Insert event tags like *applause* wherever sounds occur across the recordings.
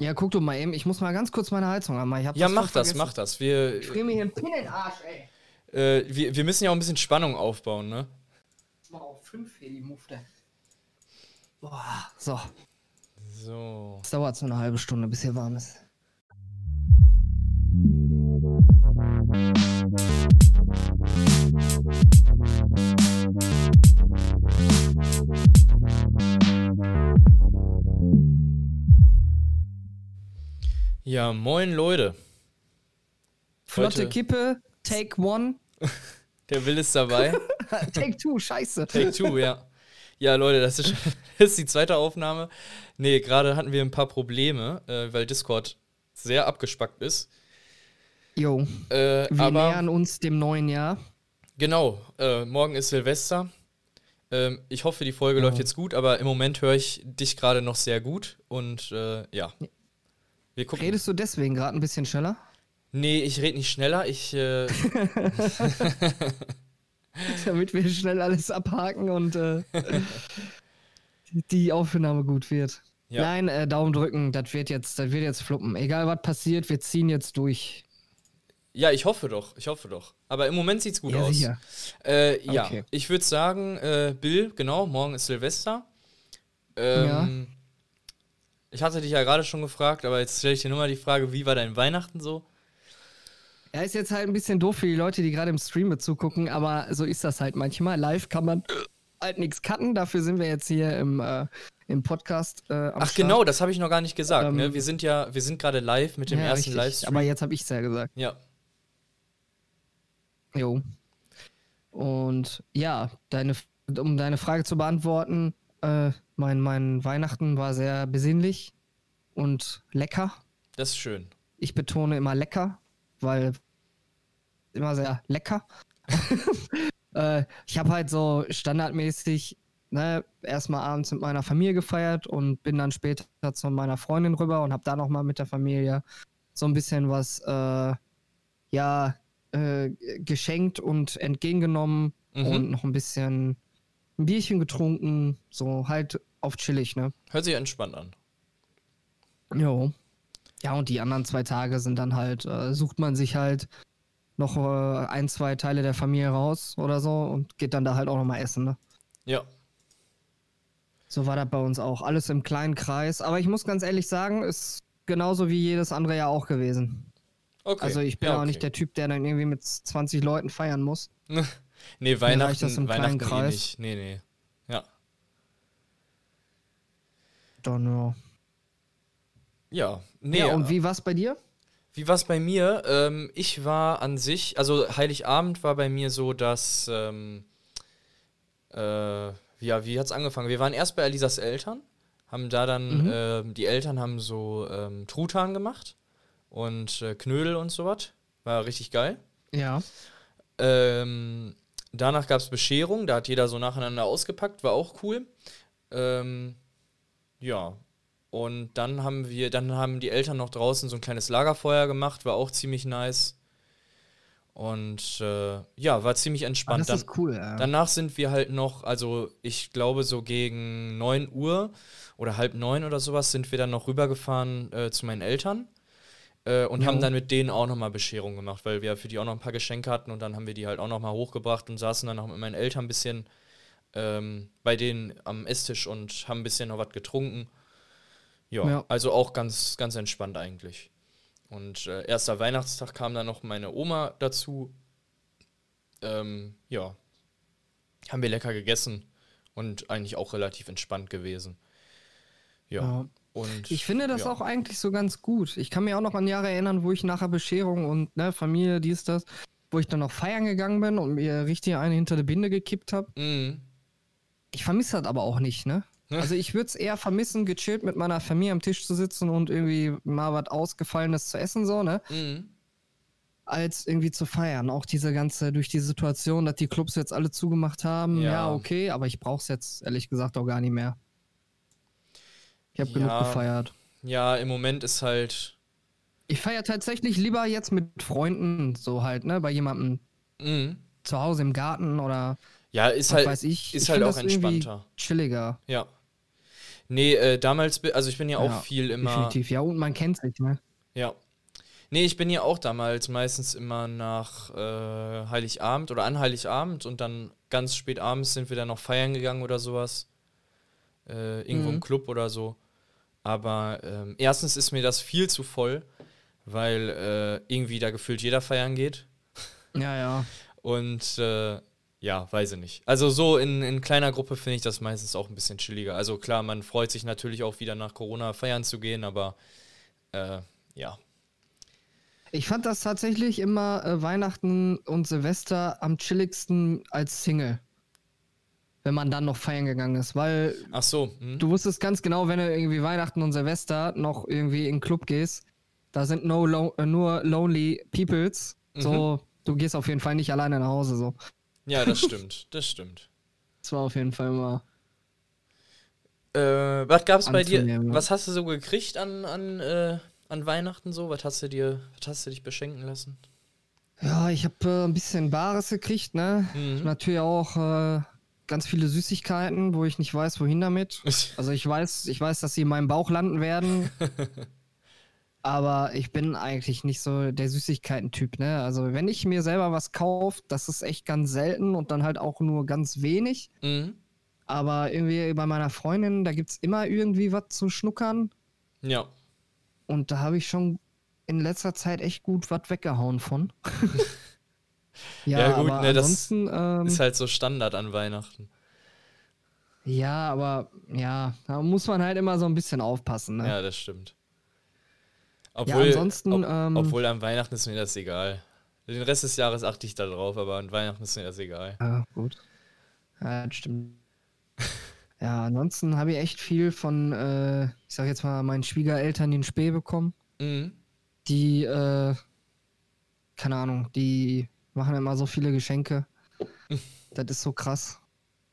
Ja, guck du mal eben. Ich muss mal ganz kurz meine Heizung anmachen. Ich hab Ja, das mach das, vergessen. mach das. Wir, Ich friere mir hier einen Pin in den Arsch, ey. äh, wir, wir müssen ja auch ein bisschen Spannung aufbauen, ne? Mal auf 5 hier die Mufte. Boah, so. So. Es dauert so eine halbe Stunde, bis hier warm ist. Ja, moin Leute. Flotte Heute- Kippe, Take One, *laughs* Der Will ist dabei. *laughs* Take Two, scheiße. Take two, ja. Ja, Leute, das ist, *laughs* das ist die zweite Aufnahme. Nee, gerade hatten wir ein paar Probleme, äh, weil Discord sehr abgespackt ist. Jo, Äh, wir aber nähern uns dem neuen Jahr. genau, äh, morgen ist Silvester. Ähm, ich hoffe, die Folge Ja. läuft jetzt gut, aber im Moment höre ich dich gerade noch sehr gut. Und äh, ja. Wir gucken. Redest du deswegen gerade ein bisschen schneller? Nee, ich rede nicht schneller. Ich, äh, *laughs* Damit wir schnell alles abhaken und äh, die Aufnahme gut wird. Ja. Nein, äh, Daumen drücken, das wird jetzt, das wird jetzt fluppen. Egal was passiert, wir ziehen jetzt durch. ja, ich hoffe doch. Ich hoffe doch. Aber im Moment sieht's gut Ja, aus. sicher. Äh, ja, Okay. ich würde sagen, äh, Bill, genau, morgen ist Silvester. Ähm, Ich hatte dich ja gerade schon gefragt, aber jetzt stelle ich dir nur mal die Frage, wie war dein Weihnachten so? Ja, ist jetzt halt ein bisschen doof für die Leute, die gerade im Stream mit zugucken, aber so ist das halt manchmal. Live kann man halt nichts cutten, dafür sind wir jetzt hier im, äh, im Podcast. Äh, Ach Start. genau, das habe ich noch gar nicht gesagt. Ähm, ne? Wir sind ja, wir sind gerade live mit dem Ja, ersten. Livestream. Aber jetzt habe ich es ja gesagt. ja, Jo. Und ja, deine, um deine Frage zu beantworten, äh, mein, mein Weihnachten war sehr besinnlich und lecker. das ist schön. Ich betone immer lecker, weil immer sehr lecker. *laughs* äh, ich habe halt so standardmäßig ne, erstmal abends mit meiner Familie gefeiert und bin dann später zu meiner Freundin rüber und habe da nochmal mit der Familie so ein bisschen was äh, ja äh, geschenkt und entgegengenommen Mhm. und noch ein bisschen ein Bierchen getrunken, so halt auf chillig, ne? Hört sich entspannt an. Jo. Ja, und die anderen zwei Tage sind dann halt, äh, sucht man sich halt noch äh, ein, zwei Teile der Familie raus oder so und geht dann da halt auch nochmal essen, ne? Ja. So war das bei uns auch. Alles im kleinen Kreis. Aber ich muss ganz ehrlich sagen, ist genauso wie jedes andere Jahr auch gewesen. Okay. Also ich bin ja, auch okay. nicht der Typ, der dann irgendwie mit 20 Leuten feiern muss. *laughs* Nee, Weihnachten, das Weihnachten eh nicht. Nee, nee. Ja. Dann, ja. Ja. Nee, ja, und wie war's bei dir? Wie war es bei mir? Ähm, ich war an sich, also Heiligabend war bei mir so, dass, ähm, äh, ja, wie hat's angefangen? Wir waren erst bei Elisas Eltern, haben da dann, Mhm. ähm, die Eltern haben so ähm, Truthahn gemacht und äh, Knödel und sowas. War richtig geil. Ja. Ähm, danach gab es Bescherung, da hat jeder so nacheinander ausgepackt, war auch cool. Ähm, ja. Und dann haben wir, dann haben die Eltern noch draußen so ein kleines Lagerfeuer gemacht, war auch ziemlich nice. Und äh, ja, war ziemlich Ah, entspannt. das Dann, ist cool, ja. Danach sind wir halt noch, also ich glaube so gegen 9 Uhr oder halb neun oder sowas sind wir dann noch rübergefahren äh, zu meinen Eltern äh, und Jo. haben dann mit denen auch nochmal Bescherung gemacht, weil wir für die auch noch ein paar Geschenke hatten und dann haben wir die halt auch nochmal hochgebracht und saßen dann auch mit meinen Eltern ein bisschen ähm, bei denen am Esstisch und haben ein bisschen noch was getrunken. Ja, Ja. also auch ganz, ganz entspannt eigentlich. Und äh, erster Weihnachtstag kam dann noch meine Oma dazu. Ähm, ja, haben wir lecker gegessen und eigentlich auch relativ entspannt gewesen. Ja. Ja. Und Ich finde das ja. auch eigentlich so ganz gut. Ich kann mir auch noch an Jahre erinnern, wo ich nachher Bescherung und ne, Familie, dies, das, wo ich dann noch feiern gegangen bin und mir richtig eine hinter die Binde gekippt habe. Mhm. Ich vermisse das aber auch nicht, ne? Also ich würde es eher vermissen, gechillt mit meiner Familie am Tisch zu sitzen und irgendwie mal was Ausgefallenes zu essen, so, ne? Mhm. Als irgendwie zu feiern. Auch diese ganze, durch die Situation, dass die Clubs jetzt alle zugemacht haben, Ja. ja, okay, aber ich brauch's jetzt ehrlich gesagt auch gar nicht mehr. Ich habe genug Ja. gefeiert. Ja, im Moment ist halt. Ich feiere tatsächlich lieber jetzt mit Freunden, so halt, ne, bei jemandem Mhm. zu Hause im Garten oder Ja, ist halt, weiß ich. ist ich halt auch entspannter. Chilliger. Ja. Nee, äh, damals, also ich bin ja auch Ja, viel immer. Definitiv, ja, und man kennt sich, ne? Ja. Nee, ich bin ja auch damals meistens immer nach äh, Heiligabend oder an Heiligabend und dann ganz spät abends sind wir dann noch feiern gegangen oder sowas. Äh, irgendwo im Mhm. Club oder so. Aber ähm, erstens ist mir das viel zu voll, weil äh, irgendwie da gefühlt jeder feiern geht. Ja, ja. Und äh, ja, weiß ich nicht. Also so in, in kleiner Gruppe finde ich das meistens auch ein bisschen chilliger. Also klar, man freut sich natürlich auch wieder nach Corona feiern zu gehen, aber äh, ja. Ich fand das tatsächlich immer äh, Weihnachten und Silvester am chilligsten als Single. Wenn man dann noch feiern gegangen ist, weil Ach so. Hm? du wusstest ganz genau, wenn du irgendwie Weihnachten und Silvester noch irgendwie in den Club gehst, da sind no lo äh, nur lonely peoples. So, du gehst auf jeden Fall nicht alleine nach Hause. So, Ja, das stimmt. *laughs* Das stimmt. das war auf jeden Fall immer. Äh, was gab's bei dir? Was hast du so gekriegt an, an, äh, an Weihnachten so? Was hast du dir, was hast du dich beschenken lassen? Ja, ich habe äh, ein bisschen Bares gekriegt, ne? Mhm. Natürlich auch äh, ganz viele Süßigkeiten, wo ich nicht weiß, wohin damit. *laughs* Also ich weiß, ich weiß, dass sie in meinem Bauch landen werden. *laughs* aber ich bin eigentlich nicht so der Süßigkeiten-Typ, ne? Also wenn ich mir selber was kaufe, das ist echt ganz selten und dann halt auch nur ganz wenig. Mhm. Aber irgendwie bei meiner Freundin, da gibt's immer irgendwie was zu schnuckern. Ja. Und da habe ich schon in letzter Zeit echt gut was weggehauen von. *laughs* ja, Ja, gut, aber ne, das ansonsten, ähm, Ist halt so Standard an Weihnachten. ja, aber ja, da muss man halt immer so ein bisschen aufpassen. Ne? Ja, das stimmt. Ja, Obwohl, ansonsten, ob, ähm, obwohl an Weihnachten ist mir das egal. Den Rest des Jahres achte ich da drauf, aber an Weihnachten ist mir das egal. Ja, gut. Ja, das stimmt. *laughs* ja, ansonsten habe ich echt viel von, äh, ich sag jetzt mal, meinen Schwiegereltern den Spee bekommen. Mhm. Die, äh, keine Ahnung, die machen immer so viele Geschenke. *laughs* das ist so krass.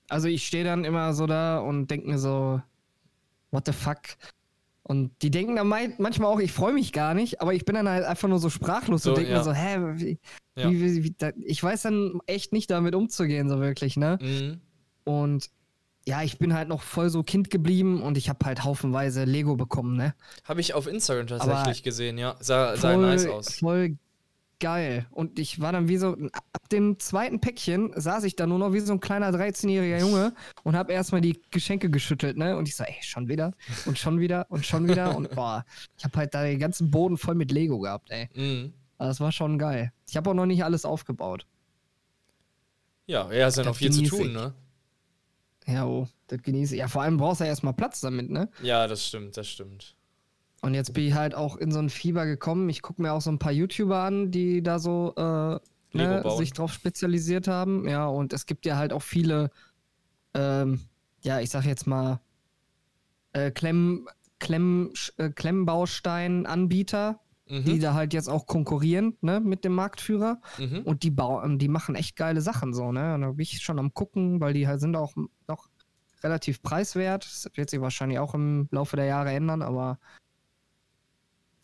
Also ich stehe dann immer so da und denke mir so, what the fuck? Und die denken dann manchmal auch, ich freue mich gar nicht, aber ich bin dann halt einfach nur so sprachlos So, und denke ja. mir so, hä, wie, Ja. wie, wie, wie, da, ich weiß dann echt nicht damit umzugehen, so wirklich, ne? Mhm. Und ja, ich bin halt noch voll so Kind geblieben und ich habe halt haufenweise Lego bekommen, ne? Habe ich auf Instagram tatsächlich Aber gesehen, ja. Sah, sah Voll, nice aus. voll geil. Und ich war dann wie so, ab dem zweiten Päckchen saß ich da nur noch wie so ein kleiner 13-jähriger Junge und habe erstmal die Geschenke geschüttelt, ne? Und ich so, ey, schon wieder und schon wieder und schon wieder und *laughs* boah, ich habe halt da den ganzen Boden voll mit Lego gehabt, ey. Mhm. Aber Das war schon geil. Ich habe auch noch nicht alles aufgebaut. Ja, ja, ist ja noch viel zu tun, ich. ne? Ja, oh, das genieße ich. Ja, vor allem brauchst du ja erstmal Platz damit, ne? Ja, das stimmt, das stimmt. Und jetzt bin ich halt auch in so ein Fieber gekommen. Ich gucke mir auch so ein paar YouTuber an, die da so äh, ne, sich drauf spezialisiert haben. Ja, und es gibt ja halt auch viele, ähm, ja, ich sag jetzt mal, äh, Klemm, Klemm, äh, Klemmbaustein-Anbieter, die Mhm. da halt jetzt auch konkurrieren, ne, mit dem Marktführer. Mhm. Und die bauen, die machen echt geile Sachen so, ne? Und da bin ich schon am gucken, weil die halt sind auch noch relativ preiswert. Das wird sich wahrscheinlich auch im Laufe der Jahre ändern, aber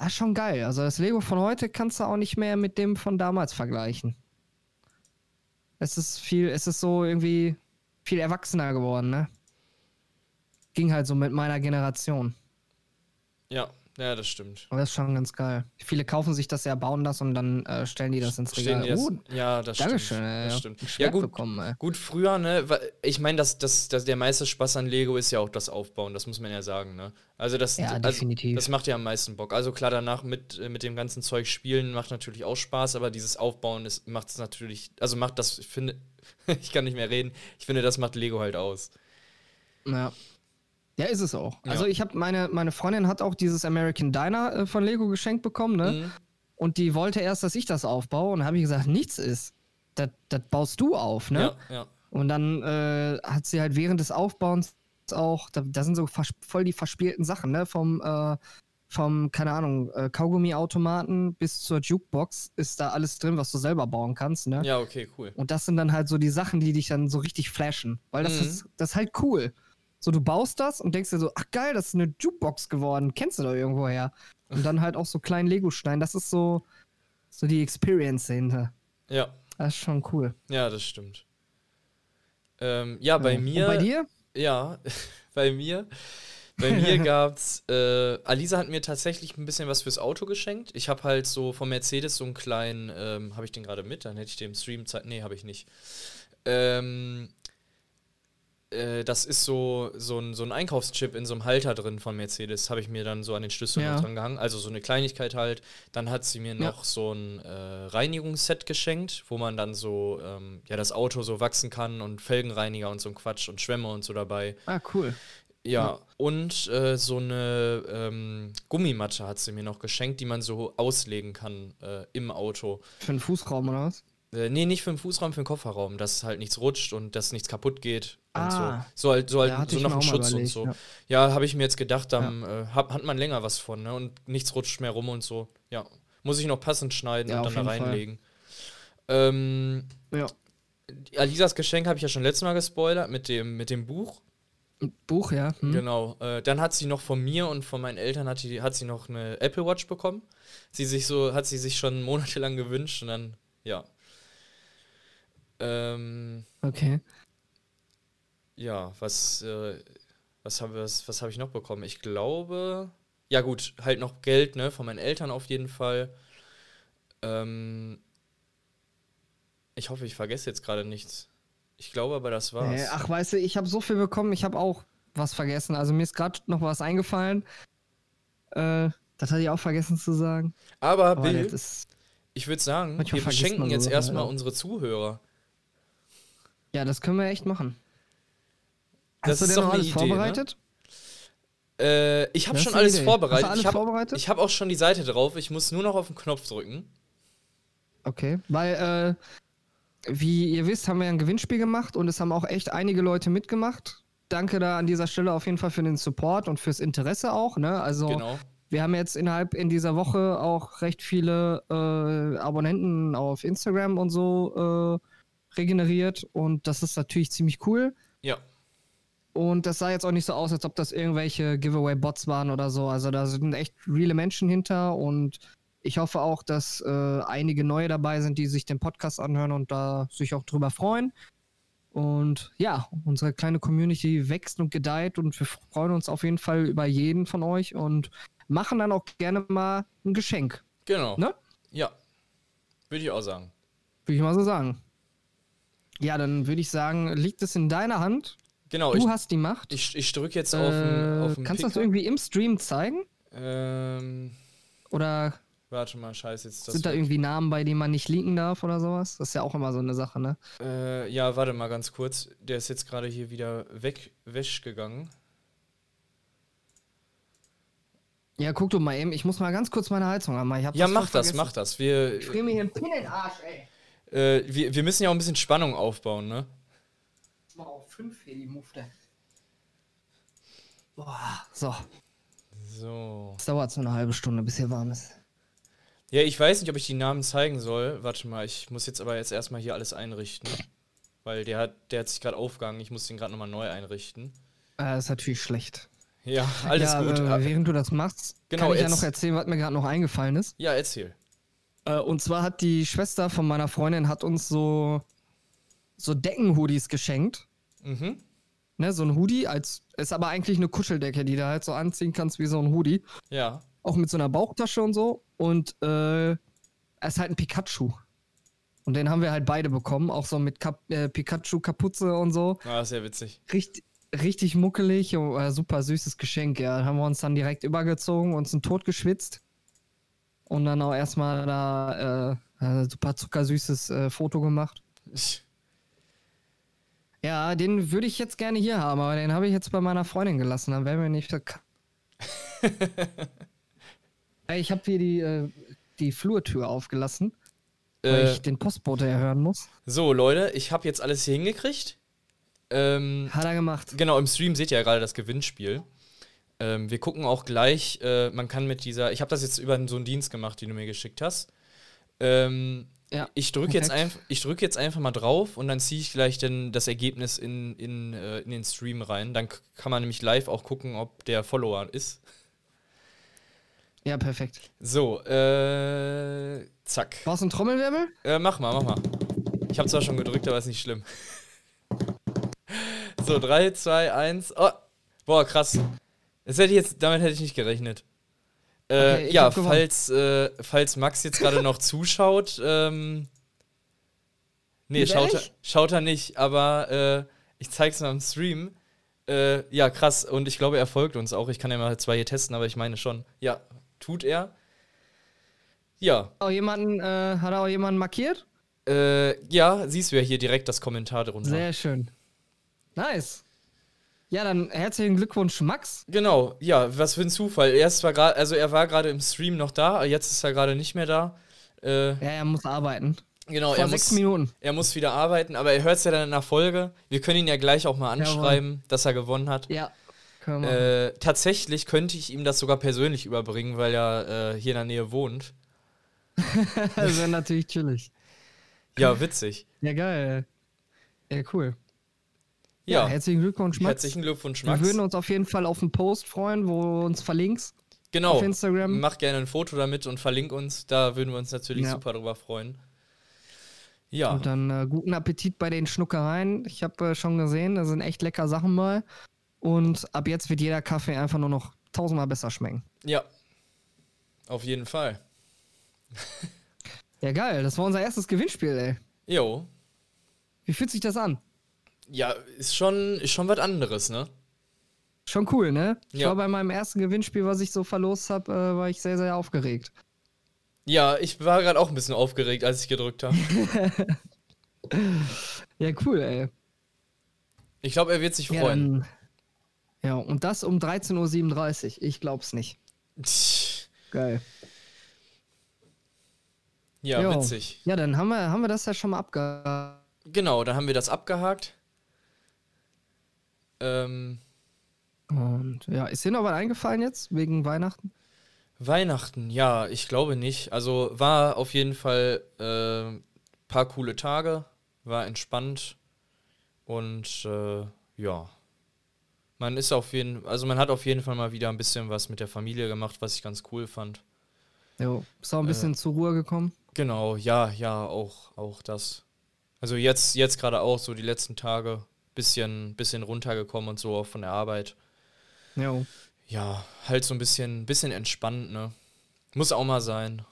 ist schon geil. Also das Lego von heute kannst du auch nicht mehr mit dem von damals vergleichen. Es ist viel, es ist so irgendwie viel erwachsener geworden, ne? Ging halt so mit meiner Generation. Ja, ja, das stimmt. Aber das ist schon ganz geil. Viele kaufen sich das ja, bauen das und dann äh, stellen die das ins Regal. jetzt, Oh, ja, das Dankeschön, stimmt. ey. Das ja. stimmt. Ja, gut, bekommen. Gut, früher, ne? Ich meine, das, das, das, der meiste Spaß an Lego ist ja auch das Aufbauen, das muss man ja sagen, ne? Also das, Ja, also, das macht ja am meisten Bock. Also klar, danach mit, äh, mit dem ganzen Zeug spielen macht natürlich auch Spaß, aber dieses Aufbauen macht es natürlich, also macht das, ich finde, *laughs* ich kann nicht mehr reden, ich finde, das macht Lego halt aus. Ja. Ja, ist es auch. Ja. Also ich habe meine, meine Freundin hat auch dieses American Diner äh, von Lego geschenkt bekommen, ne? Mhm. Und die wollte erst, dass ich das aufbaue. Und habe ich gesagt, nichts ist. Das das baust du auf, ne? Ja, ja. Und dann äh, hat sie halt während des Aufbauens auch, da, da sind so voll die verspielten Sachen, ne? Vom, äh, vom, keine Ahnung, äh, Kaugummiautomaten bis zur Jukebox ist da alles drin, was du selber bauen kannst, ne? Ja, okay, cool. Und das sind dann halt so die Sachen, die dich dann so richtig flashen. Weil das, Mhm. ist, das ist halt cool. So, du baust das und denkst dir so, ach geil, das ist eine Jukebox geworden. Kennst du doch irgendwo her. Und dann halt auch so kleinen Lego-Stein. Das ist so, so die Experience dahinter. Ja, Das ist schon cool. ja, das stimmt. Ähm, ja, bei Ja. mir. Und bei dir? Ja, *laughs* bei mir. Bei mir *laughs* gab's, äh, Alisa hat mir tatsächlich ein bisschen was fürs Auto geschenkt. Ich habe halt so von Mercedes so einen kleinen, ähm, habe ich den gerade mit? Dann hätte ich den im Stream Zeit. Nee, habe ich nicht. Ähm, äh, das ist so, so, ein, so ein Einkaufschip in so einem Halter drin von Mercedes, habe ich mir dann so an den Schlüssel Ja. dran gehangen. Also so eine Kleinigkeit halt. Dann hat sie mir Ja. noch so ein äh, Reinigungsset geschenkt, wo man dann so, ähm, ja, das Auto so wachsen kann und Felgenreiniger und so ein Quatsch und Schwämme und so dabei. Ah, cool. Ja, und äh, so eine ähm, Gummimatte hat sie mir noch geschenkt, die man so auslegen kann äh, im Auto. Für den Fußraum oder was? Äh, nee, nicht für den Fußraum, für den Kofferraum, dass halt nichts rutscht und dass nichts kaputt geht. Und Ah. so. So halt, so, halt Ja, so auch mal Schutz und überlegt, so. ja. Ja, habe ich mir jetzt gedacht, dann äh, hat, hat man länger was von, ne? Und nichts rutscht mehr rum und so. Ja. Muss ich noch passend schneiden Ja, und dann da reinlegen. Ähm, Ja. Alisas Geschenk habe ich ja schon letztes Mal gespoilert mit dem, mit dem Buch. Buch, ja. Hm. Genau. Äh, dann hat sie noch von mir und von meinen Eltern hat, die, hat sie noch eine Apple Watch bekommen. Sie sich so, hat sie sich schon *laughs* monatelang gewünscht und dann, ja. Ähm, Okay. Ja, was, äh, was habe was, was hab ich noch bekommen? Ich glaube, ja gut, halt noch Geld, ne, von meinen Eltern auf jeden Fall. Ähm, ich hoffe, ich vergesse jetzt gerade nichts. Ich glaube aber, das war's. Äh, ach, weißt du, ich habe so viel bekommen, ich habe auch was vergessen. Also mir ist gerade noch was eingefallen. Äh, das hatte ich auch vergessen zu sagen. aber Aber Bill, ich würde sagen, wir so jetzt erstmal unsere Zuhörer. ja, das können wir echt machen. Das Hast du ist denn noch eine alles Idee, vorbereitet? Äh, ich habe Das schon alles Idee. vorbereitet. Hast du alles ich habe hab auch schon die Seite drauf. Ich muss nur noch auf den Knopf drücken. Okay, weil, äh, wie ihr wisst, haben wir ein Gewinnspiel gemacht und es haben auch echt einige Leute mitgemacht. Danke da an dieser Stelle auf jeden Fall für den Support und fürs Interesse auch, ne? Also, Genau. wir haben jetzt innerhalb in dieser Woche auch recht viele äh, Abonnenten auf Instagram und so äh, regeneriert und das ist natürlich ziemlich cool. Ja. Und das sah jetzt auch nicht so aus, als ob das irgendwelche Giveaway-Bots waren oder so. Also da sind echt reale Menschen hinter und ich hoffe auch, dass äh, einige neue dabei sind, die sich den Podcast anhören und da sich auch drüber freuen. Und ja, unsere kleine Community wächst und gedeiht und wir freuen uns auf jeden Fall über jeden von euch und machen dann auch gerne mal ein Geschenk. Genau. Ne? Ja. Würde ich auch sagen. Würde ich mal so sagen. Ja, dann würde ich sagen, liegt es in deiner Hand. Genau, Du ich, hast die Macht. ich, ich drücke jetzt auf äh, den, auf den kannst du das irgendwie im Stream zeigen? Ähm, Oder warte mal, scheiße, jetzt das. sind da irgendwie Namen bei, denen man nicht leaken darf oder sowas? Das ist ja auch immer so eine Sache, ne? äh, ja, warte mal ganz kurz. Der ist jetzt gerade hier wieder weg, wäsch gegangen. Ja, guck du mal eben. Ich muss mal ganz kurz meine Heizung anmachen. Ja, mach das, vergessen. mach das. Wir, Ich friere mir hier einen Pin in den Arsch, ey. äh, wir, wir müssen ja auch ein bisschen Spannung aufbauen, ne? Mal auf 5 hier die Mufte. Boah, so. So. Es dauert so eine halbe Stunde, bis hier warm ist. Ja, ich weiß nicht, ob ich die Namen zeigen soll. Warte mal, ich muss jetzt aber jetzt erstmal hier alles einrichten. Weil der hat, der hat sich gerade aufgegangen. Ich muss den gerade nochmal neu einrichten. Äh, das ist natürlich schlecht. Ja, alles ja, gut. Äh, Ah, während du das machst, Genau, kann ich ja noch erzählen, was mir gerade noch eingefallen ist. ja, erzähl. Äh, und zwar hat die Schwester von meiner Freundin hat uns so, so Deckenhoodies geschenkt. Mhm. Ne, so ein Hoodie, als ist aber eigentlich eine Kuscheldecke, die du halt so anziehen kannst wie so ein Hoodie. Ja. Auch mit so einer Bauchtasche und so. Und äh, er ist halt ein Pikachu. Und den haben wir halt beide bekommen, auch so mit Kap äh, Pikachu-Kapuze und so. Ah, sehr witzig. Richtig, richtig muckelig, und, äh, super süßes Geschenk, ja. Da haben wir uns dann direkt übergezogen, uns einen Tod geschwitzt. Und dann auch erstmal da äh, äh, super zuckersüßes äh, Foto gemacht. Ich, Ja, den würde ich jetzt gerne hier haben, aber den habe ich jetzt bei meiner Freundin gelassen. Dann wären wir nicht *laughs* ich habe hier die, äh, die Flurtür aufgelassen, weil äh, ich den Postbote ja hören muss. so, Leute, ich habe jetzt alles hier hingekriegt. Ähm, Hat er gemacht. genau, im Stream seht ihr ja gerade das Gewinnspiel. Ähm, wir gucken auch gleich, äh, man kann mit dieser, ich habe das jetzt über so einen Dienst gemacht, den du mir geschickt hast. Ähm, Ja. ich drücke jetzt, einf ich drück jetzt einfach mal drauf und dann ziehe ich gleich dann das Ergebnis in, in, äh, in den Stream rein. Dann kann man nämlich live auch gucken, ob der Follower ist. Ja, perfekt. So, äh, zack. Brauchst du einen Trommelwirbel? Äh, mach mal, mach mal. Ich habe zwar schon gedrückt, aber ist nicht schlimm. *laughs* So, 3, 2, 1. Oh, boah, krass. Das hätte ich jetzt, damit hätte ich nicht gerechnet. Äh, Okay, ja, falls, äh, falls Max jetzt gerade noch *laughs* zuschaut, ähm, nee, schaut er, schaut er nicht, aber äh, ich zeig's mal im Stream. Äh, ja, krass. Und ich glaube, er folgt uns auch. Ich kann ja mal zwei hier testen, aber ich meine schon. Ja, tut er. Ja, Auch jemanden, äh, hat er auch jemanden markiert? äh, ja, siehst du ja hier direkt das Kommentar drunter. Sehr schön. Nice. Ja, dann herzlichen Glückwunsch, Max. Genau, ja, was für ein Zufall. Er ist zwar gerade, also er war gerade im Stream noch da, jetzt ist er gerade nicht mehr da. Äh, Ja, er muss arbeiten. genau, Vor er sechs muss, Minuten. er muss wieder arbeiten, aber er hört es ja dann in der Folge. Wir können ihn ja gleich auch mal anschreiben, dass er gewonnen hat. Ja. Äh, tatsächlich könnte ich ihm das sogar persönlich überbringen, weil er äh, hier in der Nähe wohnt. *laughs* das wäre natürlich chillig. Ja, witzig. Ja, geil. Ja, cool. Ja, Ja, herzlichen Glückwunsch, Max. herzlichen Glückwunsch, Wir Max. würden uns auf jeden Fall auf einen Post freuen, wo du uns verlinkst Genau, auf Instagram. mach gerne ein Foto damit und verlink uns. Da würden wir uns natürlich Ja. super drüber freuen. Ja, Und dann äh, guten Appetit bei den Schnuckereien. Ich habe äh, schon gesehen, da sind echt lecker Sachen mal. Und ab jetzt wird jeder Kaffee einfach nur noch tausendmal besser schmecken. ja. Auf jeden Fall. *laughs* Ja, geil. Das war unser erstes Gewinnspiel, ey. Jo. Wie fühlt sich das an? Ja, ist schon, ist schon was anderes, ne? Schon cool, ne? Ich Ja. war bei meinem ersten Gewinnspiel, was ich so verlost habe, äh, war ich sehr, sehr aufgeregt. Ja, ich war gerade auch ein bisschen aufgeregt, als ich gedrückt habe. *laughs* Ja, cool, ey. Ich glaube, er wird sich Ja, freuen. dann, ja, und das um 13.37 Uhr. Ich glaub's nicht. *laughs* Geil. Ja, Jo. witzig. Ja, dann haben wir, haben wir das ja schon mal abge... Genau, dann haben wir das abgehakt. Ähm, Und ja, ist dir noch was eingefallen jetzt wegen Weihnachten? Weihnachten, ja, ich glaube nicht. Also war auf jeden Fall äh, paar coole Tage, war entspannt und äh, ja. Man ist auf jeden also man hat auf jeden Fall mal wieder ein bisschen was mit der Familie gemacht, was ich ganz cool fand. Jo. Bist auch ein bisschen zur Ruhe gekommen? Genau, ja, ja, auch, auch das. Also jetzt, jetzt gerade auch so die letzten Tage bisschen, bisschen runtergekommen und so von der Arbeit. Jo. Ja, halt so ein bisschen, bisschen entspannt, ne? Muss auch mal sein.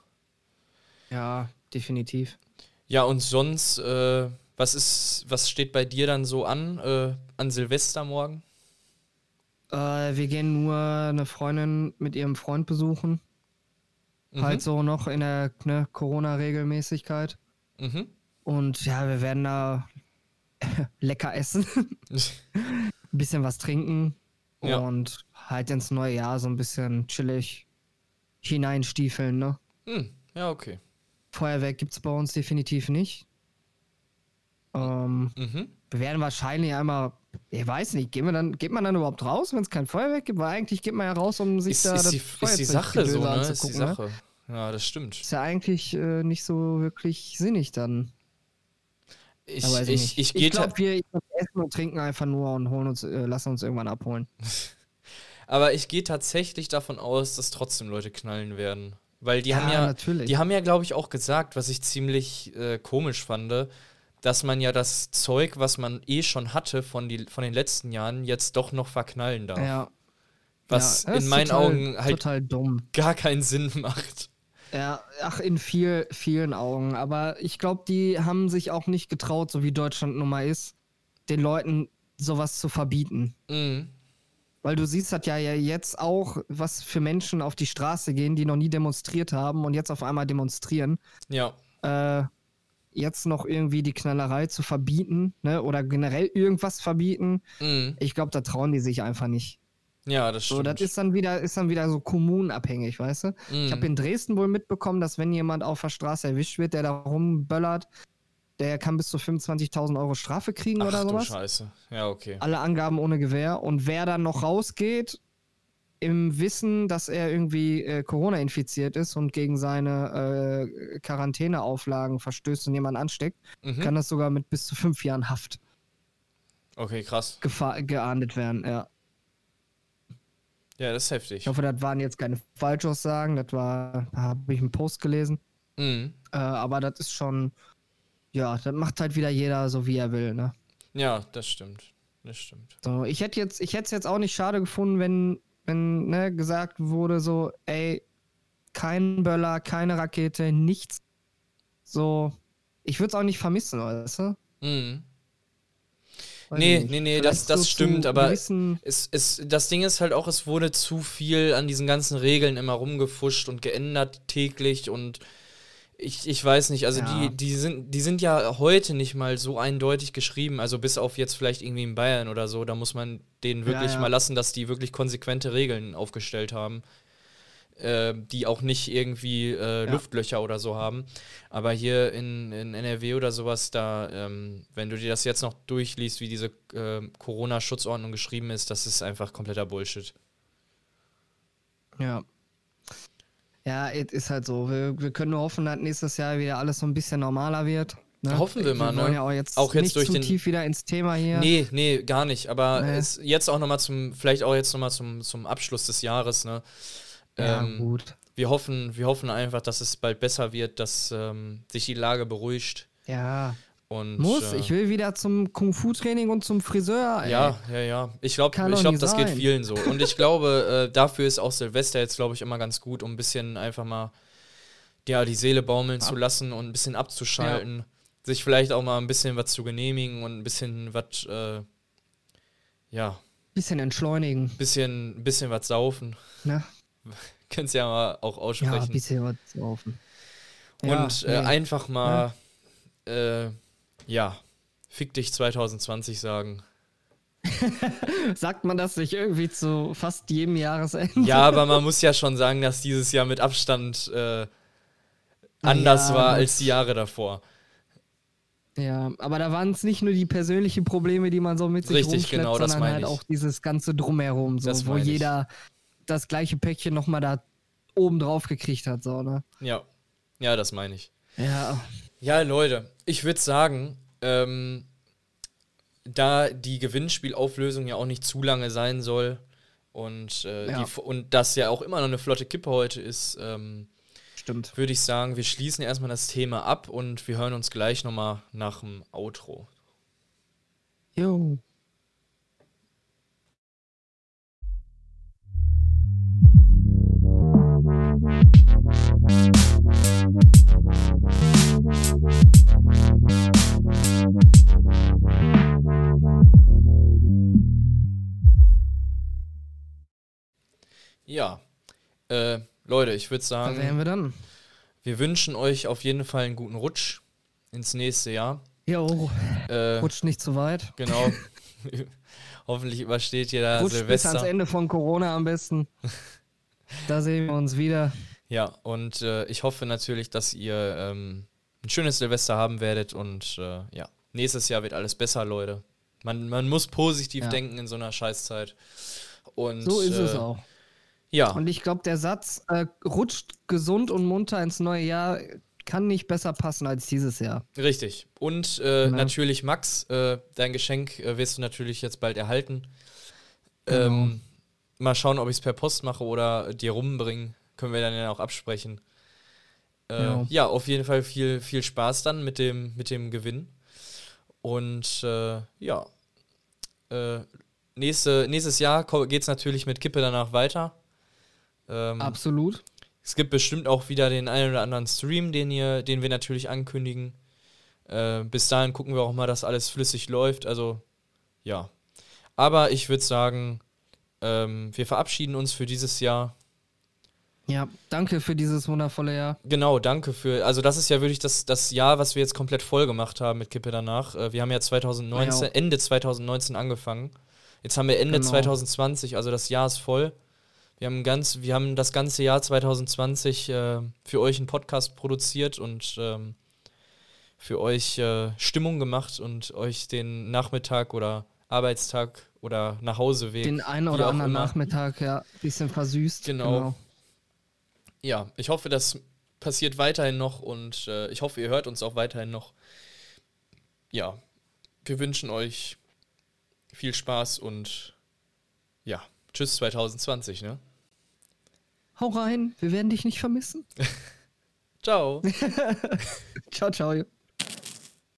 Ja, definitiv. Ja, und sonst, äh, was ist, was steht bei dir dann so an, äh, an Silvester morgen? Äh, wir gehen nur eine Freundin mit ihrem Freund besuchen. Mhm. Halt so noch in der ne, Corona-Regelmäßigkeit. Mhm. Und ja, wir werden da *laughs* lecker essen, ein *laughs* bisschen was trinken Ja. und halt ins neue Jahr so ein bisschen chillig hineinstiefeln, ne? Hm, ja, okay. Feuerwerk gibt's bei uns definitiv nicht. Ähm, Mhm. wir werden wahrscheinlich einmal, ich weiß nicht, gehen wir dann, geht man dann überhaupt raus, wenn es kein Feuerwerk gibt? Weil eigentlich geht man ja raus, um sich Ist, da ist, das die, ist die Sache so, ne? Ist die ne? Sache. Ja, das stimmt. Ist ja eigentlich äh, nicht so wirklich sinnig dann. Ich, Ja, ich, nicht. ich, gehe ich glaube, wir essen und trinken einfach nur und holen uns, äh, lassen uns irgendwann abholen. *laughs* aber ich gehe tatsächlich davon aus, dass trotzdem Leute knallen werden. Weil die haben Ja, ja, natürlich. die haben ja, glaube ich, auch gesagt, was ich ziemlich äh, komisch fand, dass man ja das Zeug, was man eh schon hatte von, die, von den letzten Jahren, jetzt doch noch verknallen darf. Ja. Was ja, in meinen total, Augen halt total dumm. gar keinen Sinn *laughs* macht. Ja, ach, in viel, vielen Augen. Aber ich glaube, die haben sich auch nicht getraut, so wie Deutschland nun mal ist, den Leuten sowas zu verbieten. Mhm. Weil du siehst das ja, ja jetzt auch, was für Menschen auf die Straße gehen, die noch nie demonstriert haben und jetzt auf einmal demonstrieren. Ja. Äh, jetzt noch irgendwie die Knallerei zu verbieten, ne? Oder generell irgendwas verbieten. Mhm. Ich glaube, da trauen die sich einfach nicht. Ja, das So, stimmt. das ist dann wieder, ist dann wieder so kommunenabhängig, weißt du? Mhm. Ich habe in Dresden wohl mitbekommen, dass wenn jemand auf der Straße erwischt wird, der da rumböllert, der kann bis zu 25.000 Euro Strafe kriegen Ach oder du sowas. Scheiße. Ja, okay. Alle Angaben ohne Gewehr. Und wer dann noch rausgeht, im Wissen, dass er irgendwie äh, Corona infiziert ist und gegen seine äh, Quarantäneauflagen verstößt und jemanden ansteckt, Mhm. kann das sogar mit bis zu fünf Jahren Haft Okay, krass. gefahr geahndet werden. Ja. Ja, das ist heftig. Ich hoffe, das waren jetzt keine Falschaussagen. Das war, da habe ich einen Post gelesen. Mhm. Äh, aber das ist schon, ja, das macht halt wieder jeder so, wie er will, ne? Ja, das stimmt. Das stimmt. So, ich hätte jetzt, ich hätte es jetzt auch nicht schade gefunden, wenn wenn ne, gesagt wurde, so, ey, kein Böller, keine Rakete, nichts. So, ich würde es auch nicht vermissen, weißt du? Mhm. Nee, nee, nee, das, das so stimmt, aber es, es, das Ding ist halt auch, es wurde zu viel an diesen ganzen Regeln immer rumgefuscht und geändert täglich und ich, ich weiß nicht, also ja. die, die, sind, die sind ja heute nicht mal so eindeutig geschrieben, also bis auf jetzt vielleicht irgendwie in Bayern oder so, da muss man denen wirklich ja, ja. mal lassen, dass die wirklich konsequente Regeln aufgestellt haben äh, die auch nicht irgendwie äh, ja. Luftlöcher oder so haben. Aber hier in, in NRW oder sowas, da, ähm, wenn du dir das jetzt noch durchliest, wie diese äh, Corona-Schutzordnung geschrieben ist, das ist einfach kompletter Bullshit. Ja. Ja, es ist halt so. Wir, wir können nur hoffen, dass nächstes Jahr wieder alles so ein bisschen normaler wird. Ne? Hoffen wir mal, wir ne? Ja auch jetzt, auch jetzt nicht durch zu den tief wieder ins Thema hier. Nee, nee, gar nicht. Aber nee. jetzt auch nochmal zum, vielleicht auch jetzt nochmal zum, zum Abschluss des Jahres, ne? Ja, ähm, gut. Wir hoffen, wir hoffen einfach, dass es bald besser wird, dass ähm, sich die Lage beruhigt. Ja. Und, Muss, äh, ich will wieder zum Kung-Fu-Training und zum Friseur. Ey. Ja, ja, ja. Ich glaube, glaub, das sein. geht vielen so. Und ich glaube, äh, dafür ist auch Silvester jetzt, glaube ich, immer ganz gut, um ein bisschen einfach mal ja, die Seele baumeln Ab. zu lassen und ein bisschen abzuschalten. Ja. Sich vielleicht auch mal ein bisschen was zu genehmigen und ein bisschen was, äh, ja. Bisschen entschleunigen. Bisschen, bisschen was saufen. Ja. *laughs* Könnt's ja mal auch aussprechen. Ja, ein bisschen was saufen. Und ja, äh, nee. einfach mal, ja. Äh, ja, fick dich 2020 sagen. *laughs* Sagt man das nicht irgendwie zu fast jedem Jahresende? Ja, aber man *laughs* muss ja schon sagen, dass dieses Jahr mit Abstand äh, anders ja, war als die Jahre davor. Ja, aber da waren es nicht nur die persönlichen Probleme, die man so mit sich Richtig, genau, sondern halt ich. auch dieses ganze Drumherum, so, wo jeder das gleiche Päckchen nochmal da oben drauf gekriegt hat, so, ne? Ja. Ja, das meine ich. Ja. Ja, Leute, ich würde sagen, ähm, da die Gewinnspielauflösung ja auch nicht zu lange sein soll und, äh, ja. die, und das ja auch immer noch eine flotte Kippe heute ist, ähm, Stimmt. Würde ich sagen, wir schließen erstmal das Thema ab und wir hören uns gleich nochmal nach dem Outro. Jo. Äh, Leute, ich würde sagen, da wären wir dann. Wir wünschen euch auf jeden Fall einen guten Rutsch ins nächste Jahr. Jo, äh, rutscht nicht zu weit. Genau. *laughs* Hoffentlich übersteht ihr da Rutscht Silvester. bis ans Ende von Corona am besten. *laughs* da sehen wir uns wieder. Ja, und äh, ich hoffe natürlich, dass ihr ähm, ein schönes Silvester haben werdet und äh, ja, nächstes Jahr wird alles besser, Leute. Man, man muss positiv ja. denken in so einer Scheißzeit. Und, so ist es äh, auch. Ja. Und ich glaube, der Satz äh, rutscht gesund und munter ins neue Jahr kann nicht besser passen als dieses Jahr. Richtig. Und äh, ja. natürlich, Max, äh, dein Geschenk äh, wirst du natürlich jetzt bald erhalten. Genau. Ähm, mal schauen, ob ich es per Post mache oder dir rumbringen. Können wir dann ja auch absprechen. Äh, ja. ja. auf jeden Fall viel, viel Spaß dann mit dem, mit dem Gewinn. Und äh, ja, nächste, nächstes Jahr geht es natürlich mit Kippe danach weiter. Ähm, Absolut. Es gibt bestimmt auch wieder den einen oder anderen Stream, den, ihr, den wir natürlich ankündigen. Äh, bis dahin gucken wir auch mal, dass alles flüssig läuft. Also, ja. Aber ich würde sagen, ähm, wir verabschieden uns für dieses Jahr. Ja, danke für dieses wundervolle Jahr. Genau, danke für. Also, das ist ja wirklich das, das Jahr, was wir jetzt komplett voll gemacht haben mit Kippe danach. Äh, wir haben ja 2019, ja. Ende 2019 angefangen. Jetzt haben wir Ende genau. 2020, also das Jahr ist voll. Wir haben, ganz, wir haben das ganze Jahr 2020 äh, für euch einen Podcast produziert und ähm, für euch äh, Stimmung gemacht und euch den Nachmittag oder Arbeitstag oder Nachhauseweg. Den einen oder anderen immer. Nachmittag, ja, ein bisschen versüßt. Genau. genau. Ja, ich hoffe, das passiert weiterhin noch und äh, ich hoffe, ihr hört uns auch weiterhin noch. Ja, wir wünschen euch viel Spaß und ja, tschüss 2020, ne? Hau rein, wir werden dich nicht vermissen. *laughs* *laughs* ciao. ciao, ciao.